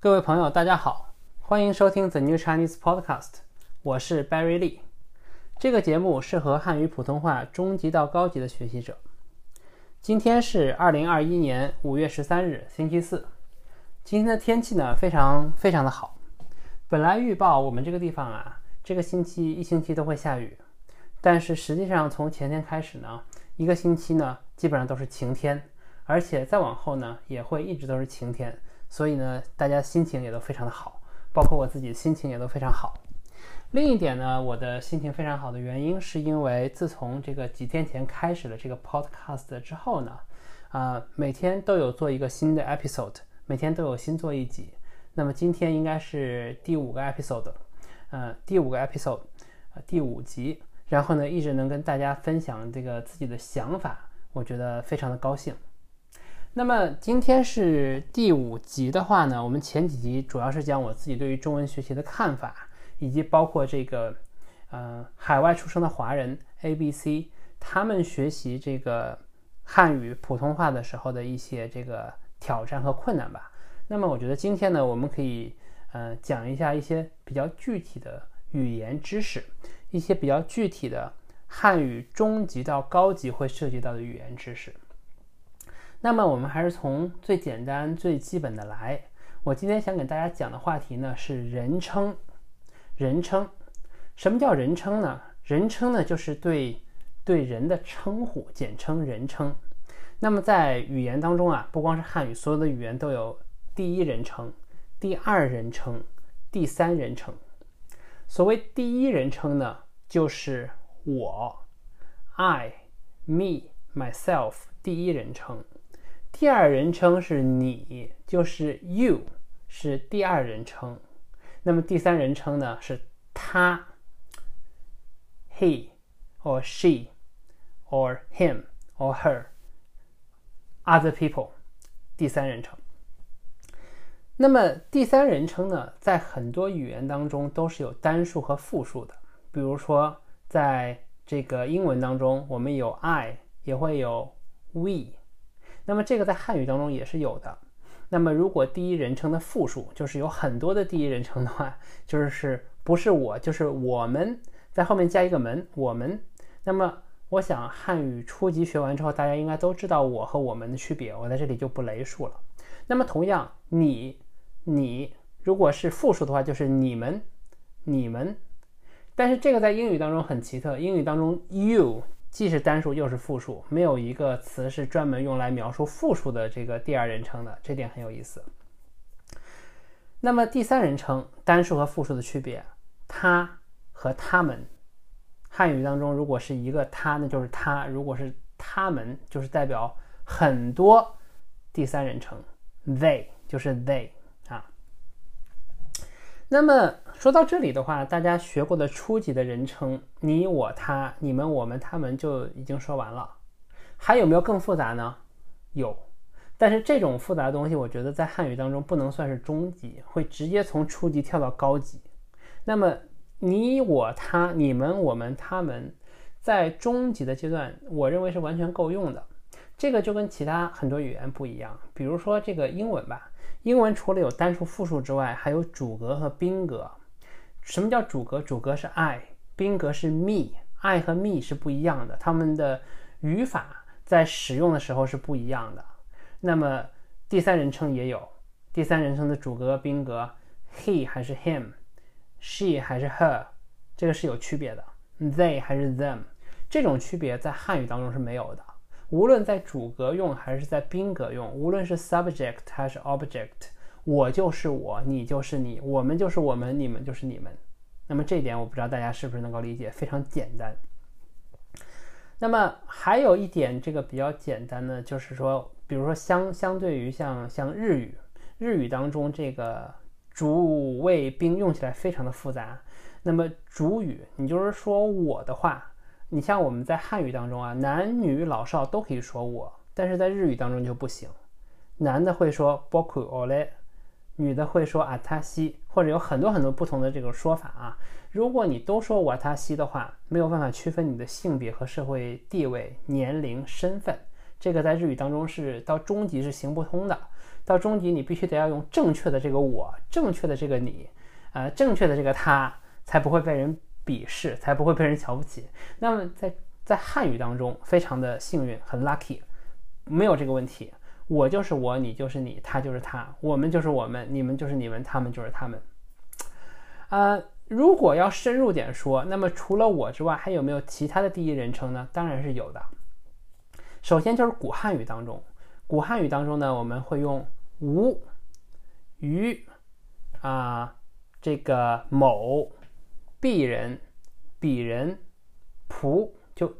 各位朋友，大家好，欢迎收听 The New Chinese Podcast，我是 Barry Lee。这个节目适合汉语普通话中级到高级的学习者。今天是二零二一年五月十三日，星期四。今天的天气呢，非常非常的好。本来预报我们这个地方啊，这个星期一星期都会下雨，但是实际上从前天开始呢，一个星期呢，基本上都是晴天，而且再往后呢，也会一直都是晴天。所以呢，大家心情也都非常的好，包括我自己心情也都非常好。另一点呢，我的心情非常好的原因，是因为自从这个几天前开始了这个 podcast 之后呢，啊，每天都有做一个新的 episode，每天都有新做一集。那么今天应该是第五个 episode，呃，第五个 episode，呃，第五集。然后呢，一直能跟大家分享这个自己的想法，我觉得非常的高兴。那么今天是第五集的话呢，我们前几集主要是讲我自己对于中文学习的看法，以及包括这个，呃，海外出生的华人 A、B、C 他们学习这个汉语普通话的时候的一些这个挑战和困难吧。那么我觉得今天呢，我们可以呃讲一下一些比较具体的语言知识，一些比较具体的汉语中级到高级会涉及到的语言知识。那么我们还是从最简单、最基本的来。我今天想给大家讲的话题呢是人称。人称，什么叫人称呢？人称呢就是对对人的称呼，简称人称。那么在语言当中啊，不光是汉语，所有的语言都有第一人称、第二人称、第三人称。所谓第一人称呢，就是我，I、me、myself，第一人称。第二人称是你，就是 you，是第二人称。那么第三人称呢？是他，he or she or him or her other people，第三人称。那么第三人称呢，在很多语言当中都是有单数和复数的。比如说，在这个英文当中，我们有 I，也会有 we。那么这个在汉语当中也是有的。那么如果第一人称的复数就是有很多的第一人称的话，就是不是我就是我们在后面加一个门，我们。那么我想汉语初级学完之后，大家应该都知道我和我们的区别，我在这里就不雷数了。那么同样，你你如果是复数的话，就是你们你们。但是这个在英语当中很奇特，英语当中 you。既是单数又是复数，没有一个词是专门用来描述复数的这个第二人称的，这点很有意思。那么第三人称单数和复数的区别，他和他们，汉语当中如果是一个他，那就是他；如果是他们，就是代表很多第三人称，they 就是 they。那么说到这里的话，大家学过的初级的人称，你、我、他、你们、我们、他们就已经说完了。还有没有更复杂呢？有，但是这种复杂的东西，我觉得在汉语当中不能算是中级，会直接从初级跳到高级。那么你、我、他、你们、我们、他们，在中级的阶段，我认为是完全够用的。这个就跟其他很多语言不一样，比如说这个英文吧。英文除了有单数、复数之外，还有主格和宾格。什么叫主格？主格是 I，宾格是 me。I 和 me 是不一样的，它们的语法在使用的时候是不一样的。那么第三人称也有，第三人称的主格、宾格，he 还是 him，she 还是 her，这个是有区别的。they 还是 them，这种区别在汉语当中是没有的。无论在主格用还是在宾格用，无论是 subject 还是 object，我就是我，你就是你，我们就是我们，你们就是你们。那么这一点我不知道大家是不是能够理解，非常简单。那么还有一点，这个比较简单的就是说，比如说相相对于像像日语，日语当中这个主谓宾用起来非常的复杂。那么主语，你就是说我的话。你像我们在汉语当中啊，男女老少都可以说我，但是在日语当中就不行。男的会说 boku ole，女的会说 atashi，或者有很多很多不同的这个说法啊。如果你都说我他西的话，没有办法区分你的性别和社会地位、年龄、身份，这个在日语当中是到中级是行不通的。到中级你必须得要用正确的这个我，正确的这个你，呃，正确的这个他，才不会被人鄙视，才不会被人瞧不起。那么在在汉语当中，非常的幸运，很 lucky，没有这个问题。我就是我，你就是你，他就是他，我们就是我们，你们就是你们，他们就是他们。呃，如果要深入点说，那么除了我之外，还有没有其他的第一人称呢？当然是有的。首先就是古汉语当中，古汉语当中呢，我们会用吾、于啊，这个某、鄙人、鄙人、仆，就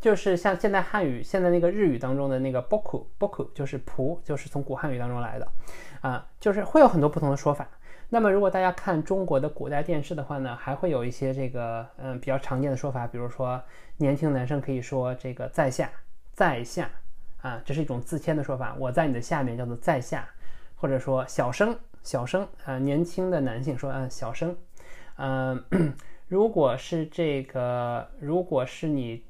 就是像现代汉语、现在那个日语当中的那个 boku boku，就是仆，就是从古汉语当中来的啊，就是会有很多不同的说法。那么如果大家看中国的古代电视的话呢，还会有一些这个嗯比较常见的说法，比如说年轻男生可以说这个在下。在下啊，这是一种自谦的说法。我在你的下面，叫做在下，或者说小生，小生啊，年轻的男性说嗯小生，嗯，如果是这个，如果是你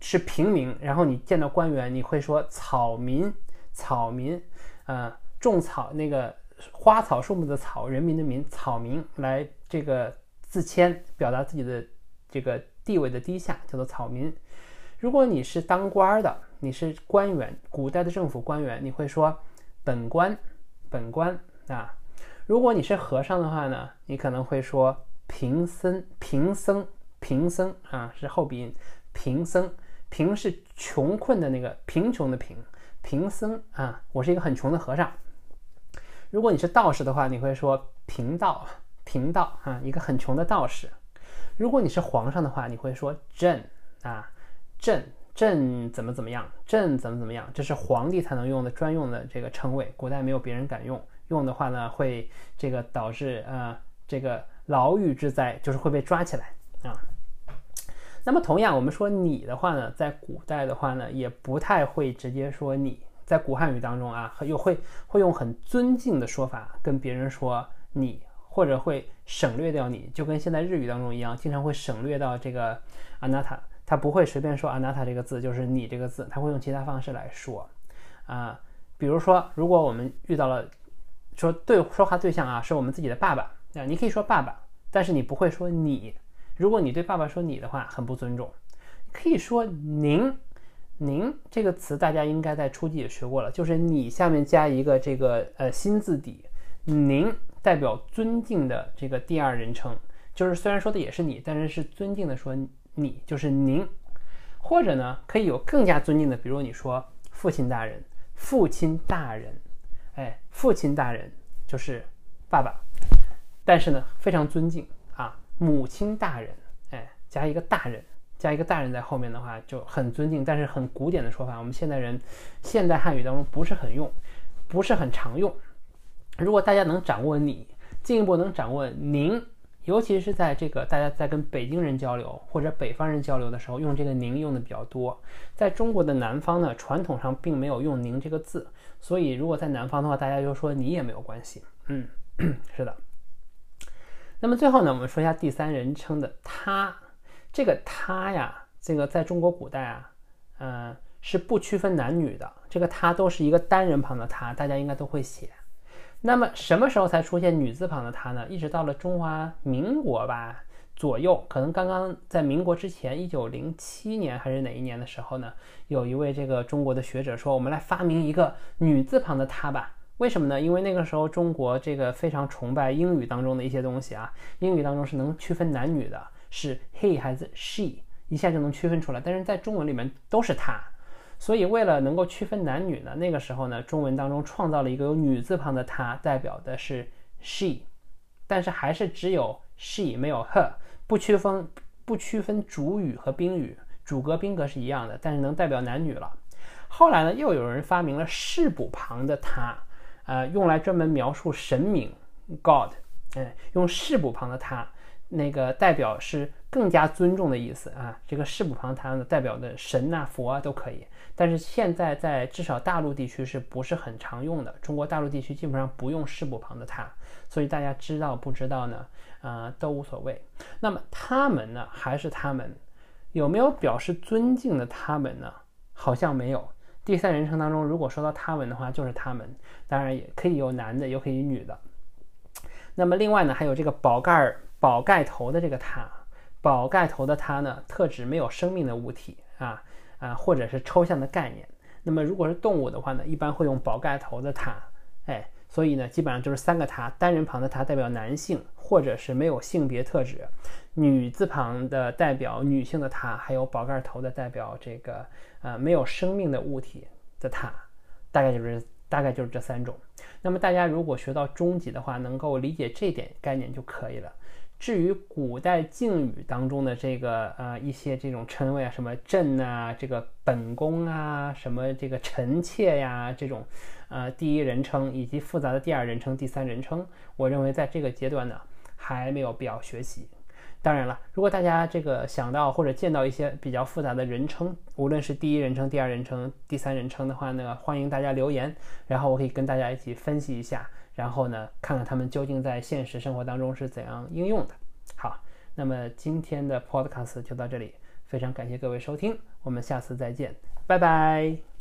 是平民，然后你见到官员，你会说草民，草民，啊，种草那个花草树木的草，人民的民，草民来这个自谦，表达自己的这个地位的低下，叫做草民。如果你是当官的，你是官员，古代的政府官员，你会说本官，本官啊。如果你是和尚的话呢，你可能会说贫僧，贫僧，贫僧啊，是后鼻音，贫僧，贫是穷困的那个贫穷的贫，贫僧啊，我是一个很穷的和尚。如果你是道士的话，你会说贫道，贫道啊，一个很穷的道士。如果你是皇上的话，你会说朕啊。朕朕怎么怎么样？朕怎么怎么样？这是皇帝才能用的专用的这个称谓，古代没有别人敢用。用的话呢，会这个导致呃这个牢狱之灾，就是会被抓起来啊。那么同样，我们说你的话呢，在古代的话呢，也不太会直接说你。在古汉语当中啊，又会会用很尊敬的说法跟别人说你，或者会省略掉你，就跟现在日语当中一样，经常会省略到这个 anata。他不会随便说 “anata” 这个字，就是你这个字，他会用其他方式来说，啊，比如说，如果我们遇到了说对说话对象啊，是我们自己的爸爸啊，你可以说爸爸，但是你不会说你。如果你对爸爸说你的话，很不尊重。可以说您，您这个词大家应该在初级也学过了，就是你下面加一个这个呃心字底，您代表尊敬的这个第二人称，就是虽然说的也是你，但是是尊敬的说。你就是您，或者呢，可以有更加尊敬的，比如你说父亲大人，父亲大人，哎，父亲大人就是爸爸，但是呢，非常尊敬啊，母亲大人，哎，加一个大人，加一个大人在后面的话就很尊敬，但是很古典的说法，我们现代人现代汉语当中不是很用，不是很常用。如果大家能掌握你，进一步能掌握您。尤其是在这个大家在跟北京人交流或者北方人交流的时候，用这个“您”用的比较多。在中国的南方呢，传统上并没有用“您”这个字，所以如果在南方的话，大家就说你也没有关系。嗯，是的。那么最后呢，我们说一下第三人称的他。这个他呀，这个在中国古代啊，嗯，是不区分男女的。这个他都是一个单人旁的他，大家应该都会写。那么什么时候才出现女字旁的她呢？一直到了中华民国吧左右，可能刚刚在民国之前，一九零七年还是哪一年的时候呢？有一位这个中国的学者说，我们来发明一个女字旁的她吧。为什么呢？因为那个时候中国这个非常崇拜英语当中的一些东西啊，英语当中是能区分男女的，是 he 还是 she，一下就能区分出来。但是在中文里面都是他。所以，为了能够区分男女呢，那个时候呢，中文当中创造了一个有女字旁的她，代表的是 she，但是还是只有 she 没有 her，不区分不区分主语和宾语，主格宾格是一样的，但是能代表男女了。后来呢，又有人发明了士补旁的她，呃，用来专门描述神明 God，哎，用士补旁的他，那个代表是更加尊重的意思啊。这个士补旁它呢，代表的神呐、佛啊都可以。但是现在在至少大陆地区是不是很常用的？中国大陆地区基本上不用士部旁的他，所以大家知道不知道呢？啊，都无所谓。那么他们呢？还是他们？有没有表示尊敬的他们呢？好像没有。第三人称当中，如果说到他们的话，就是他们，当然也可以有男的，也可以女的。那么另外呢，还有这个宝盖儿宝盖头的这个他，宝盖头的他呢，特指没有生命的物体啊啊，或者是抽象的概念。那么如果是动物的话呢，一般会用宝盖头的他，哎，所以呢，基本上就是三个他，单人旁的他代表男性，或者是没有性别特质；女字旁的代表女性的他，还有宝盖头的代表这个。呃，没有生命的物体的它，大概就是大概就是这三种。那么大家如果学到中级的话，能够理解这点概念就可以了。至于古代敬语当中的这个呃一些这种称谓啊，什么朕啊，这个本宫啊，什么这个臣妾呀，这种呃第一人称以及复杂的第二人称、第三人称，我认为在这个阶段呢还没有必要学习。当然了，如果大家这个想到或者见到一些比较复杂的人称，无论是第一人称、第二人称、第三人称的话呢，欢迎大家留言，然后我可以跟大家一起分析一下，然后呢，看看他们究竟在现实生活当中是怎样应用的。好，那么今天的 Podcast 就到这里，非常感谢各位收听，我们下次再见，拜拜。